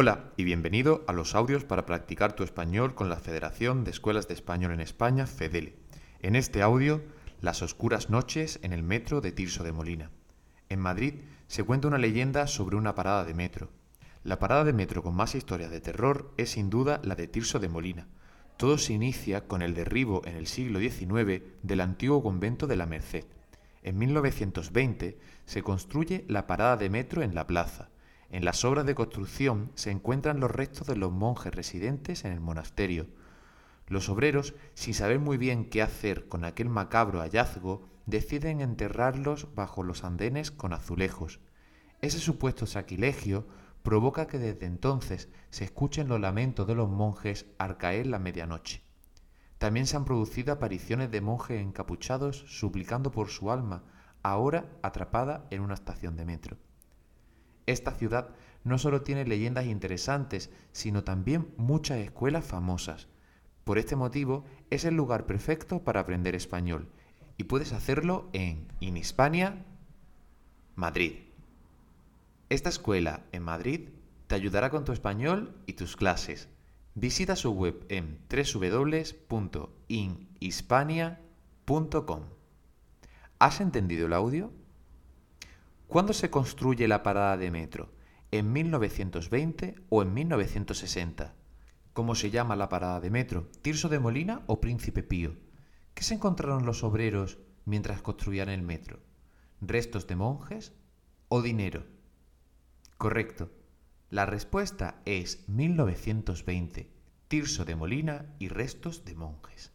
Hola y bienvenido a los audios para practicar tu español con la Federación de Escuelas de Español en España, FEDELE. En este audio, las oscuras noches en el metro de Tirso de Molina. En Madrid se cuenta una leyenda sobre una parada de metro. La parada de metro con más historia de terror es sin duda la de Tirso de Molina. Todo se inicia con el derribo en el siglo XIX del antiguo convento de la Merced. En 1920 se construye la parada de metro en la plaza en las obras de construcción se encuentran los restos de los monjes residentes en el monasterio. Los obreros, sin saber muy bien qué hacer con aquel macabro hallazgo, deciden enterrarlos bajo los andenes con azulejos. Ese supuesto sacrilegio provoca que desde entonces se escuchen los lamentos de los monjes al caer la medianoche. También se han producido apariciones de monjes encapuchados suplicando por su alma, ahora atrapada en una estación de metro. Esta ciudad no solo tiene leyendas interesantes, sino también muchas escuelas famosas. Por este motivo, es el lugar perfecto para aprender español y puedes hacerlo en Inhispania, Madrid. Esta escuela en Madrid te ayudará con tu español y tus clases. Visita su web en www.inhispania.com. ¿Has entendido el audio? ¿Cuándo se construye la parada de metro? ¿En 1920 o en 1960? ¿Cómo se llama la parada de metro? ¿Tirso de Molina o Príncipe Pío? ¿Qué se encontraron los obreros mientras construían el metro? ¿Restos de monjes o dinero? Correcto. La respuesta es 1920, Tirso de Molina y restos de monjes.